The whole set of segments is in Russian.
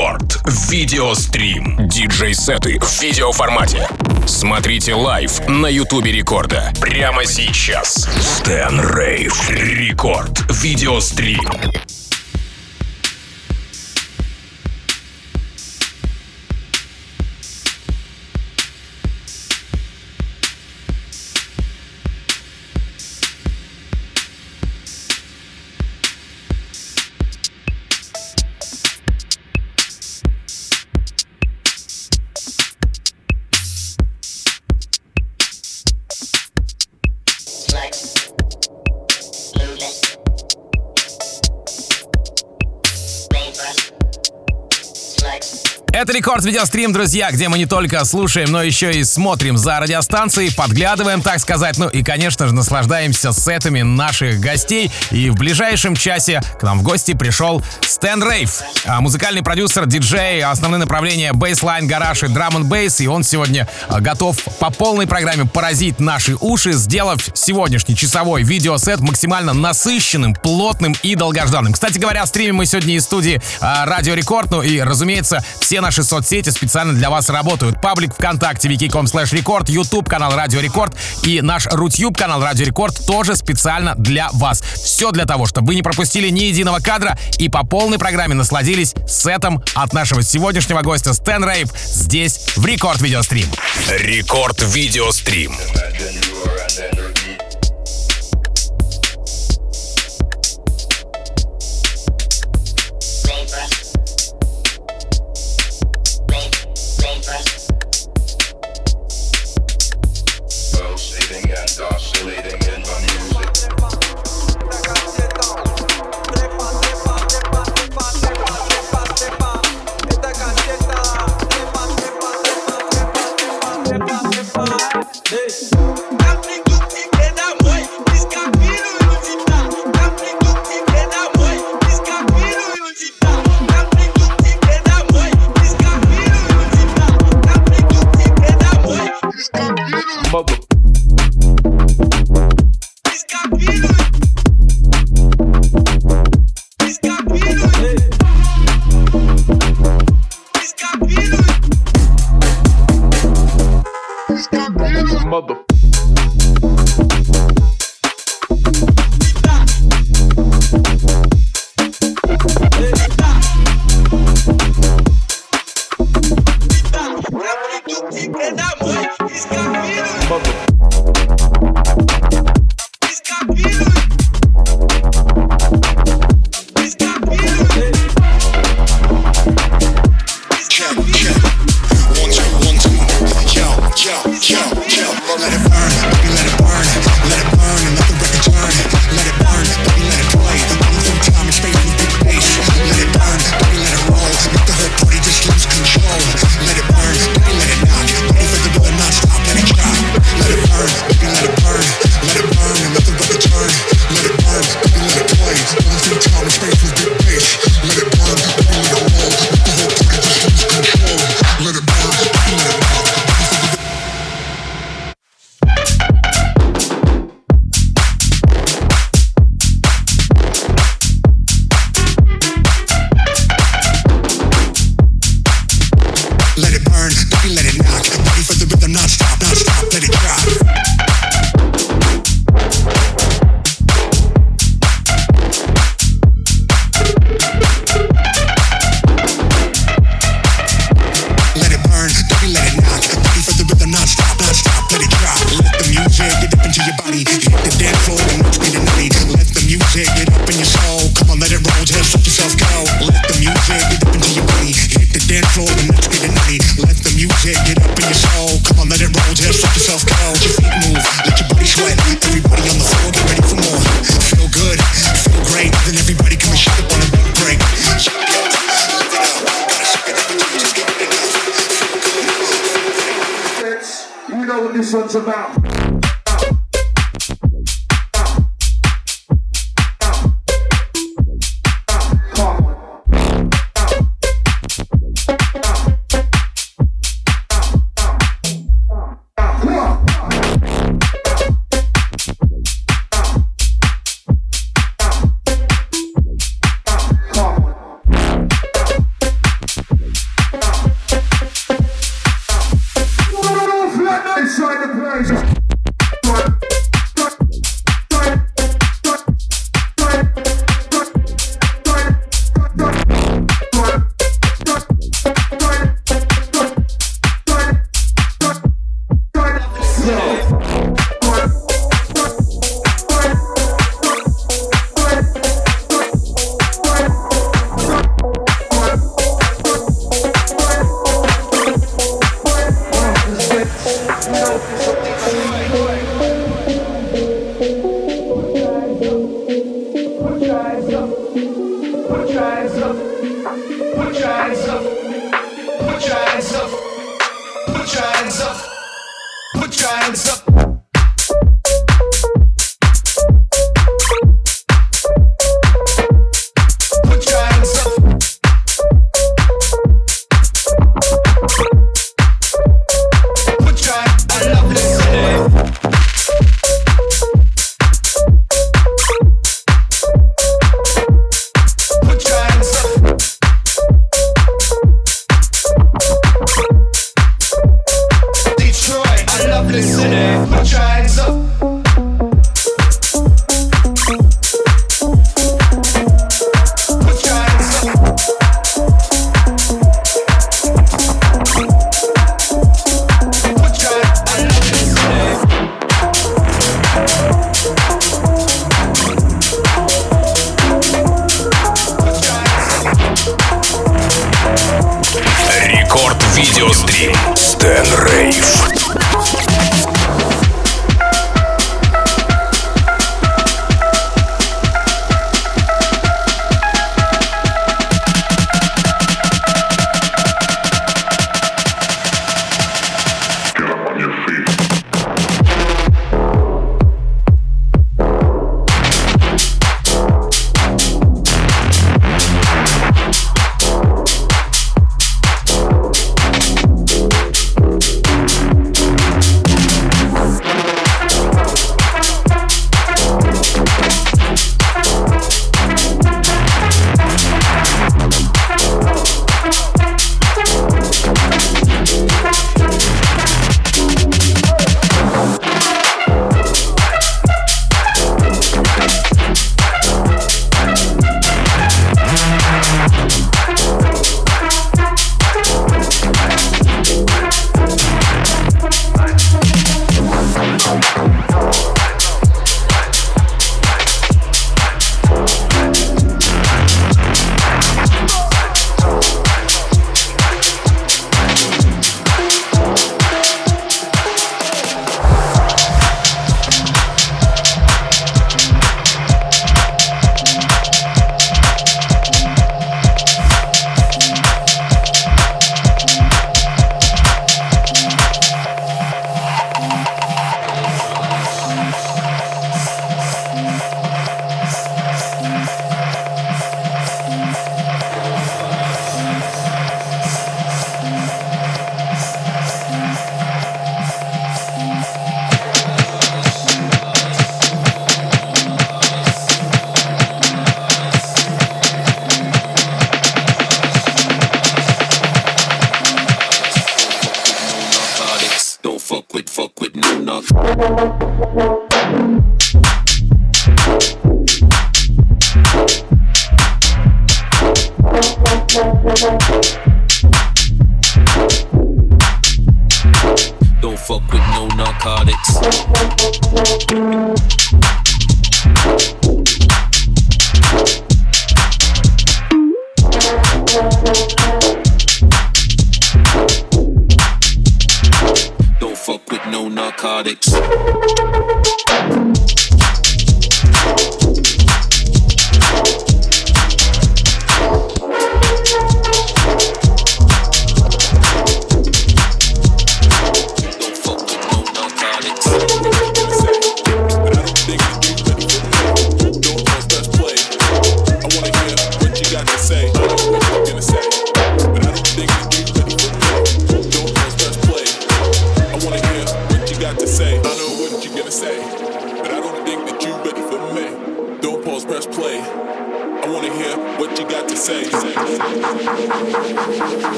Record. Video Stream. Диджей-сеты в видеоформате. Смотрите live на Ютубе Рекорда. Прямо сейчас. Stan Rave. Record. Video Stream. Рекорд Видеострим, друзья, где мы не только слушаем, но еще и смотрим за радиостанцией, подглядываем, так сказать, ну и, конечно же, наслаждаемся сетами наших гостей. И в ближайшем часе к нам в гости пришел Stan Rave, а, музыкальный продюсер, диджей, основные направления bassline, гараж и драм н бейс, и он сегодня а, готов по полной программе поразить наши уши, сделав сегодняшний часовой видеосет максимально насыщенным, плотным и долгожданным. Кстати говоря, стримим мы сегодня из студии а, Радио Рекорд, ну и, разумеется, все наши наши соцсети специально для вас работают. Паблик ВКонтакте, vk.com slash рекорд, YouTube канал Радио Рекорд и наш Rutube канал Радио Рекорд тоже специально для вас. Все для того, чтобы вы не пропустили ни единого кадра и по полной программе насладились сетом от нашего сегодняшнего гостя Stan Rave здесь в Рекорд Видеострим. Рекорд Видеострим.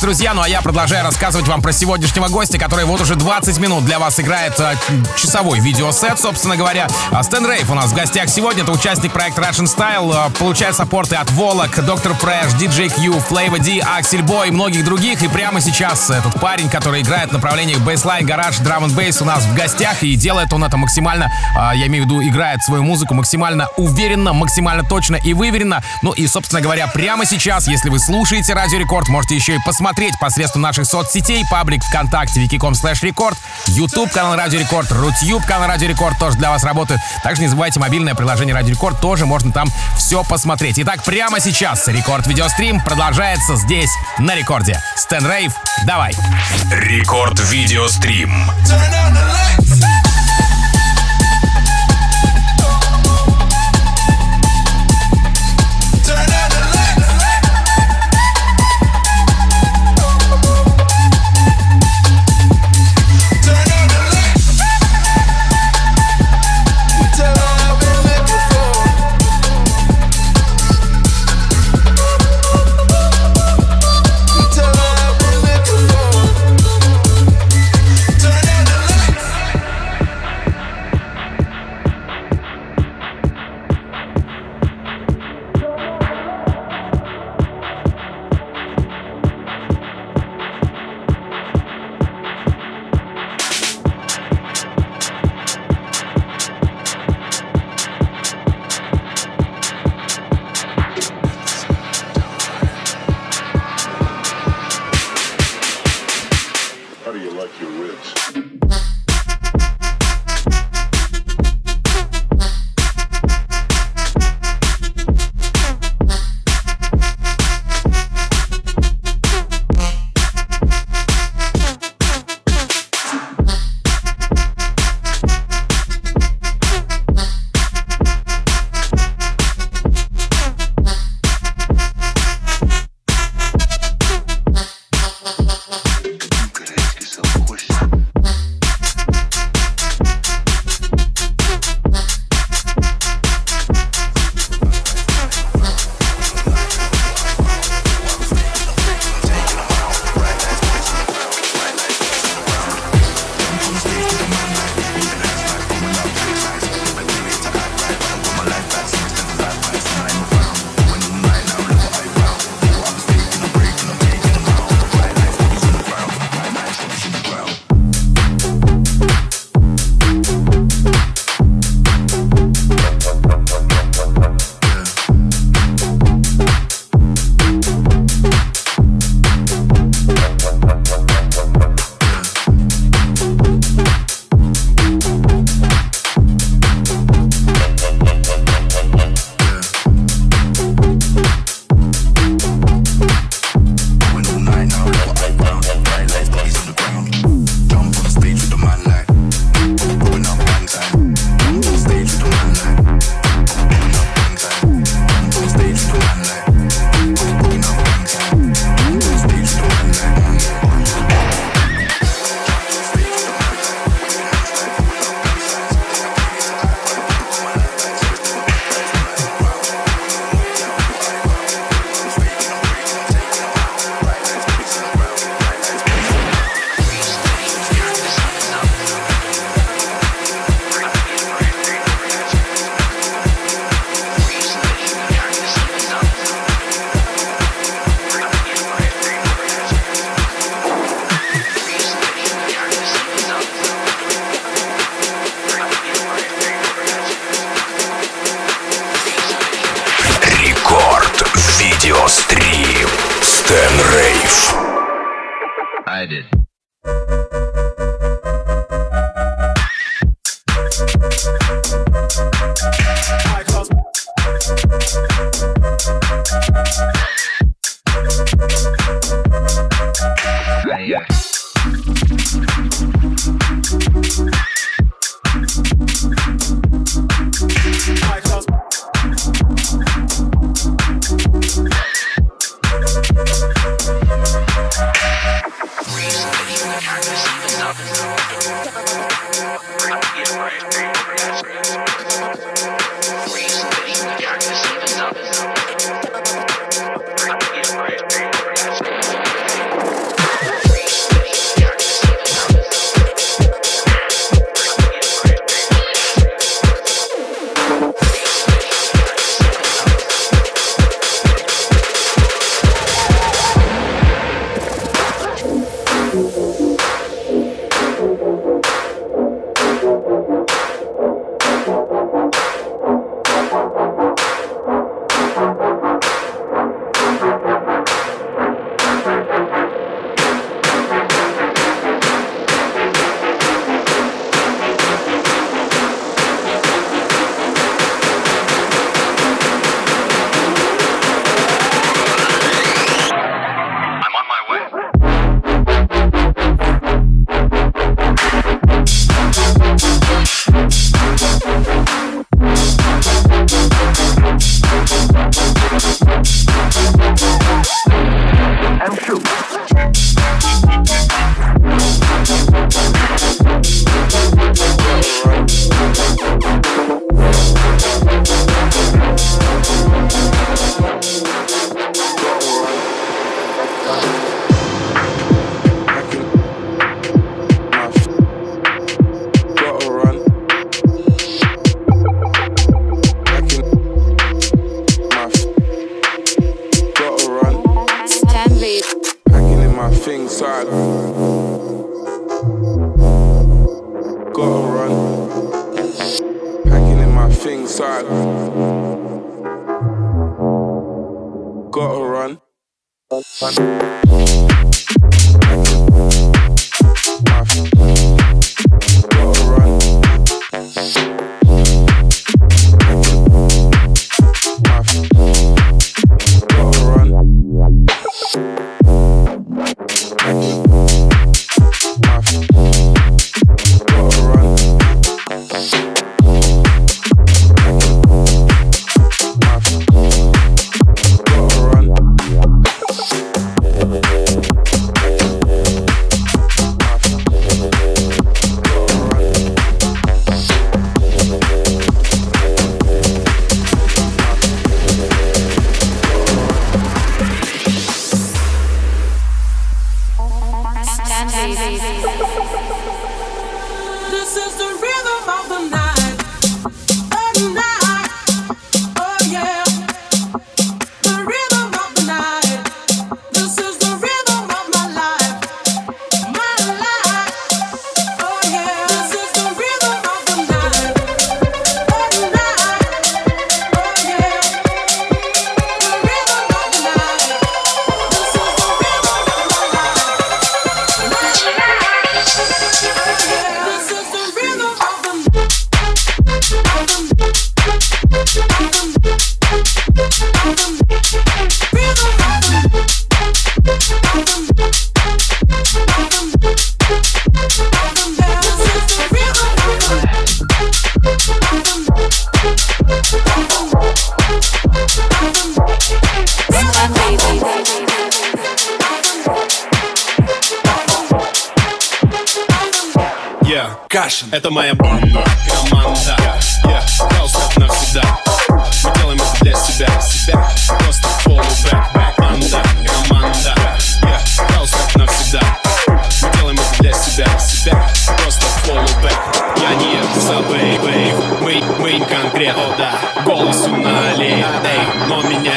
Продолжается, друзья. Ну а я продолжаю рассказывать вам про сегодняшнего гостя, который вот уже 20 минут для вас играет а, часовой видеосет, собственно говоря. А, Stan Rave у нас в гостях сегодня. Это участник проекта Russian Style. а, получает саппорты от Volac, Dr. Fresch, DJ Q, Flava D, Axel Boy и многих других. И прямо сейчас этот парень, который играет в направлениях bassline, гараж, драм н бейс у нас в гостях. И делает он это максимально, а, я имею в виду, играет свою музыку максимально уверенно, максимально точно и выверенно. Ну и, собственно говоря, прямо сейчас, если вы слушаете Радио Рекорд, можете еще и посмотреть посредством наших соцсетей, паблик ВКонтакте, vk.com slash рекорд, YouTube канал Радио Рекорд, Rutube канал Радио Рекорд тоже для вас работает. Также не забывайте мобильное приложение Радио Рекорд, тоже можно там все посмотреть. Итак, прямо сейчас Рекорд Видеострим продолжается здесь, на Рекорде. Stan Rave, давай! Рекорд Видеострим. Turn on the lights.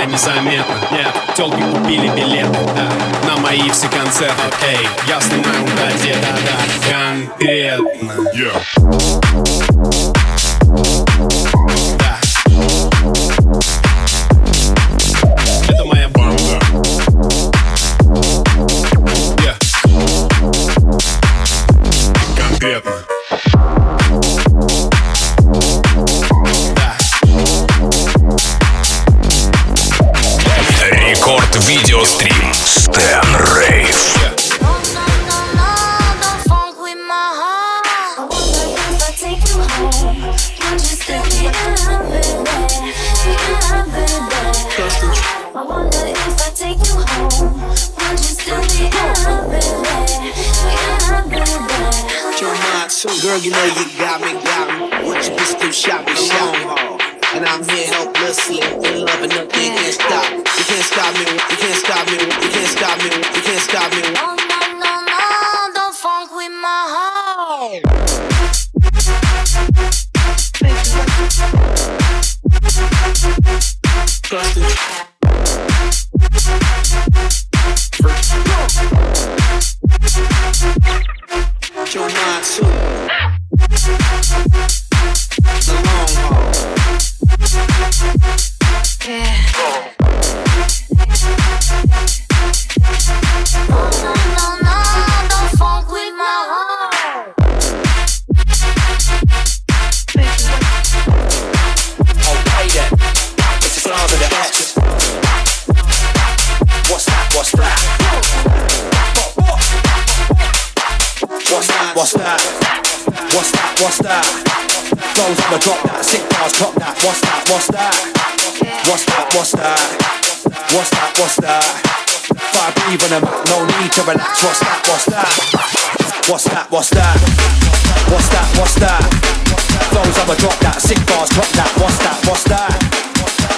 меня незаметно Нет, телки купили билеты да, На мои все концерты Эй, я снимаю угоде, да-да. Конкретно. Yeah. What's that? What's that? What's that? What's that? Flows I'ma drop that, sick bars, drop that. What's that? What's that? What's that? What's that? What's that? What's that? Five breathe on the no need to relax. What's that? What's that? What's that? What's that? What's that? What's that? Flows I'ma drop that, sick bars, drop that. What's that? What's that?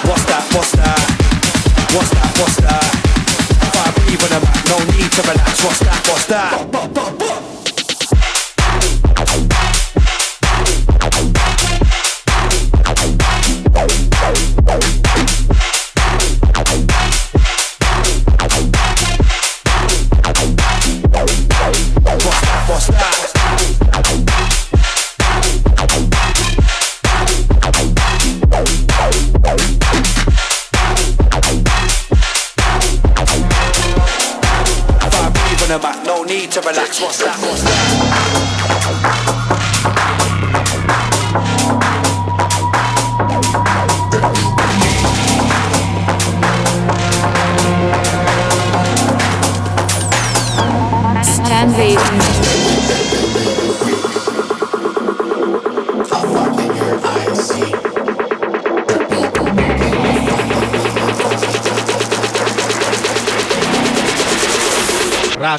What's that? What's that? What's that? What's that? Five breathe on the no need to relax. What's that? What's that? Mat, no need to relax. What's that? What's that?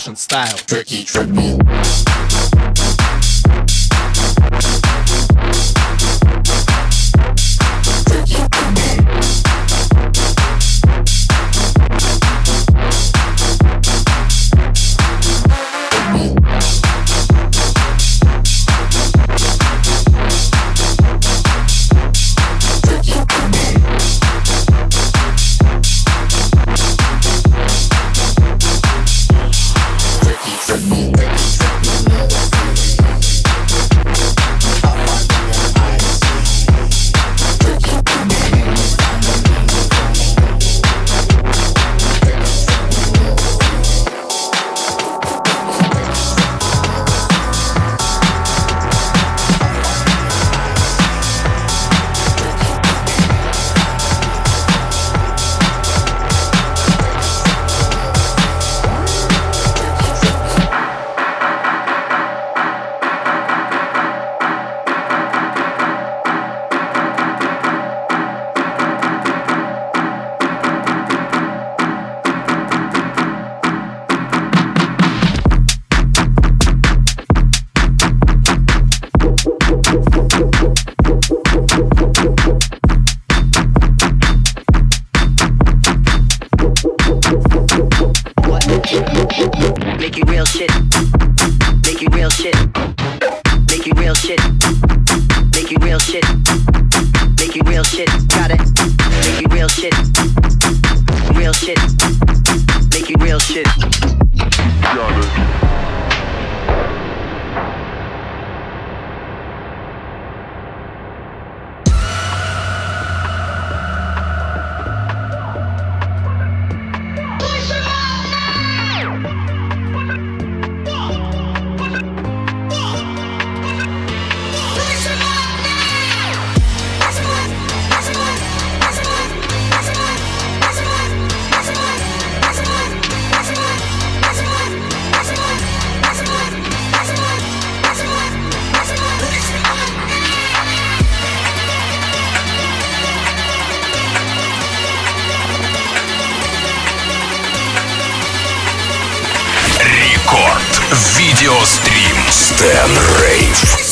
Russian style. Tricky, trippy. Рекорд. Видеострим. Стэн Рейв.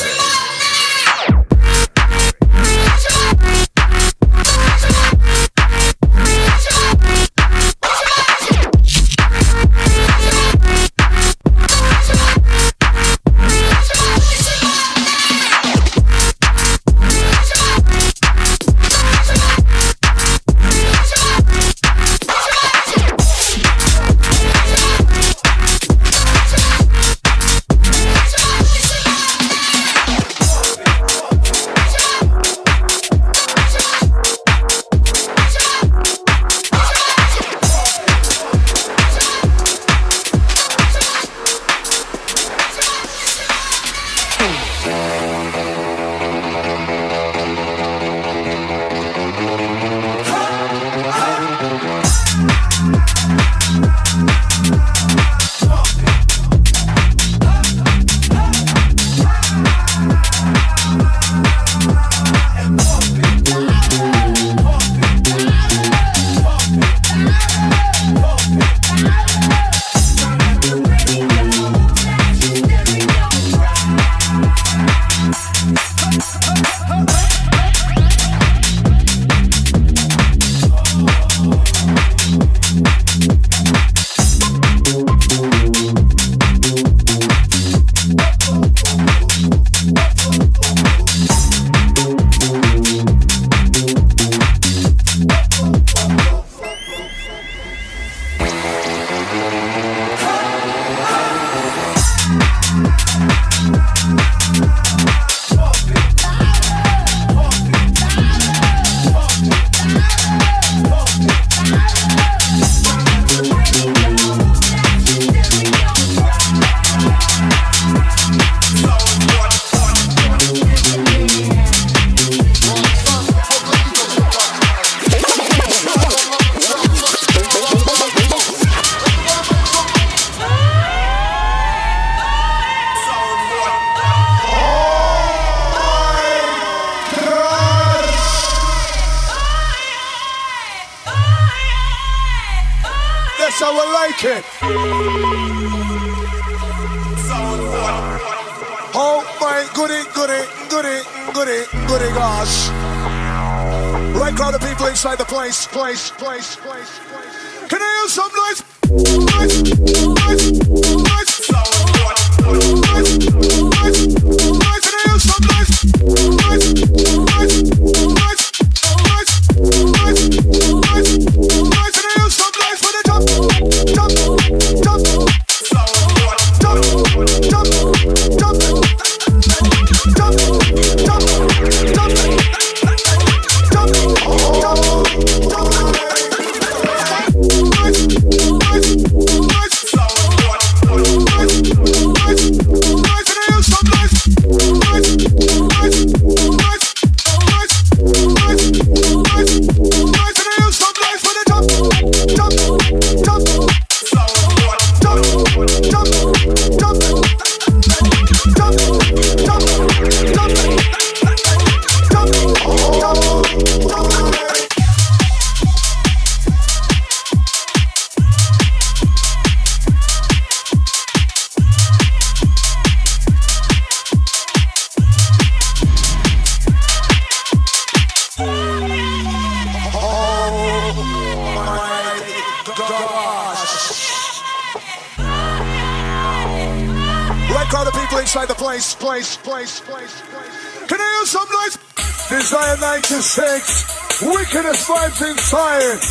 Vibes inside.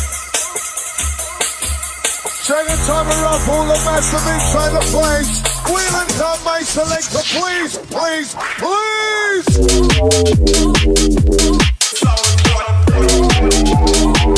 Second time around, all the massive inside the place. Wheel and come, my selector, please, please, please.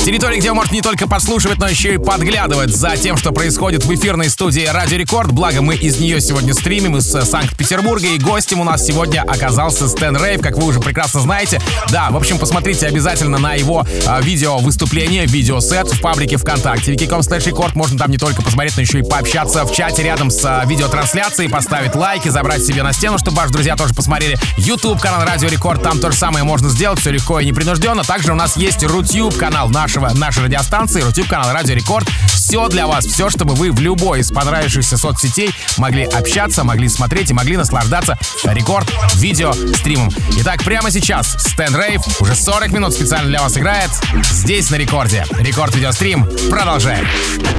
Территория, где вы можете не только подслушивать, но еще и подглядывать за тем, что происходит в эфирной студии Радио Рекорд. Благо, мы из нее сегодня стримим из э, Санкт-Петербурга. И гостем у нас сегодня оказался Стэн Рейв, как вы уже прекрасно знаете. Да, в общем, посмотрите обязательно на его э, видео выступление, видеосет в паблике ВКонтакте. Vk.com slash рекорд. Можно там не только посмотреть, но еще и пообщаться в чате рядом с э, видеотрансляцией, поставить лайки, забрать себе на стену, чтобы ваши друзья тоже посмотрели. YouTube канал Радио Рекорд, там то же самое можно сделать, все легко и непринужденно. Также у нас есть Rutube канал нашего, нашей радиостанции, Rutube канал Радио Рекорд. Все для вас, все, чтобы вы в любой из понравившихся соцсетей могли общаться, могли смотреть и могли наслаждаться рекорд видео стримом. Итак, прямо сейчас Стэн Рейв уже 40 минут специально для вас играет здесь на рекорде. Рекорд видеострим продолжаем.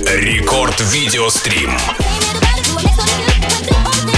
Рекорд видеострим. Sorry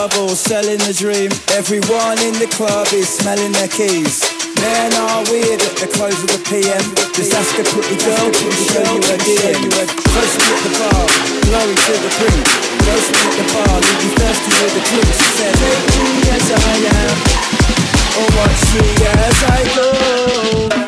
All selling the dream. Everyone in the club is smelling their keys. Men are weird at the close of the PM. Just ask a pretty girl to show you a DM. Close at the bar, glory to the brim. Close at the bar, leave you thirsty with the clue. She take me as I am, or watch me as I go.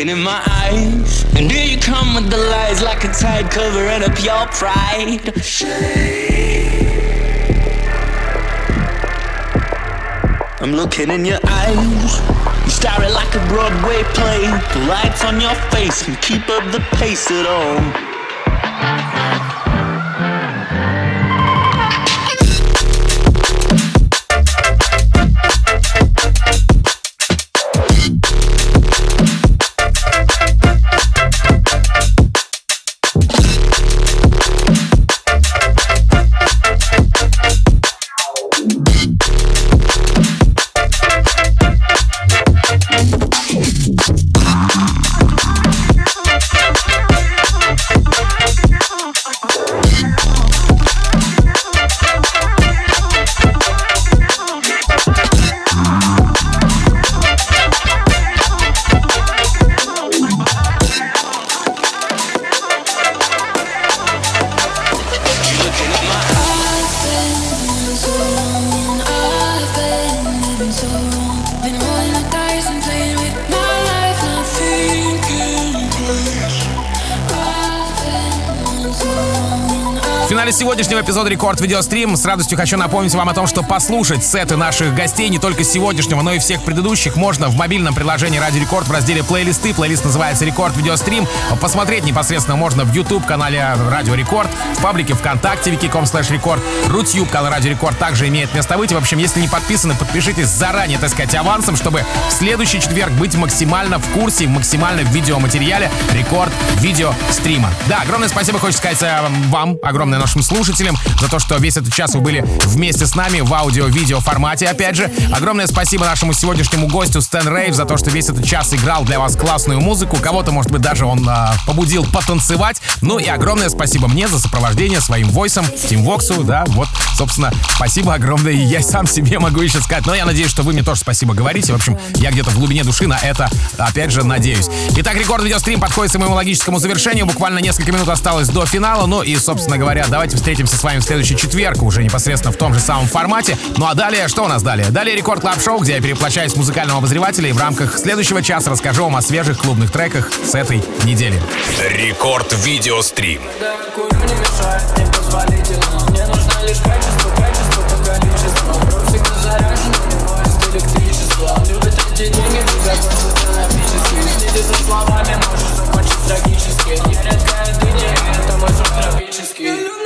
Looking in my eyes, and here you come with the lies like a tide covering up your pride. I'm looking in your eyes. You stare it like a Broadway play. The lights on your face can keep up the pace at all. Финале сегодняшнего эпизода Рекорд Видеострим с радостью хочу напомнить вам о том, что послушать сеты наших гостей не только сегодняшнего, но и всех предыдущих можно в мобильном приложении Радио Рекорд в разделе плейлисты. Плейлист называется Рекорд Видеострим. Посмотреть непосредственно можно в YouTube канале Радио Рекорд, в паблике ВКонтакте vk.com slash рекорд, Rutube канал Радио Рекорд также имеет место быть. В общем, если не подписаны, подпишитесь заранее, так сказать, авансом, чтобы в следующий четверг быть максимально в курсе, максимально в видеоматериале Рекорд Видеострима. Да, огромное спасибо, хочется сказать э, вам, огромное нашим слушателям за то, что весь этот час вы были вместе с нами в аудио-видео формате. Опять же, огромное спасибо нашему сегодняшнему гостю Stan Rave за то, что весь этот час играл для вас классную музыку. Кого-то, может быть, даже он а, побудил потанцевать. Ну и огромное спасибо мне за сопровождение своим voice ом, Тим Воксу, да, вот, собственно, спасибо огромное. И я сам себе могу еще сказать. Но я надеюсь, что вы мне тоже спасибо говорите. В общем, я где-то в глубине души на это, опять же, надеюсь. Итак, рекорд видеострим подходит к своему логическому завершению. Буквально несколько минут осталось до финала. Ну и, собственно говоря, давайте встретимся с вами в следующий четверг, уже непосредственно в том же самом формате. Ну а далее, что у нас далее? Далее Record Club Show, где я перевоплощаюсь в музыкального обозревателя и в рамках следующего часа расскажу вам о свежих клубных треках с этой недели. Рекорд Видеострим. не мешает, непозволительно Мне нужно лишь качество, качество по количеству Вокруг всегда заряжен, поезд электричества Он любит эти деньги, ты закончил динамически Следи за словами, можешь закончить трагически Я редкая дыня, и это мой тропический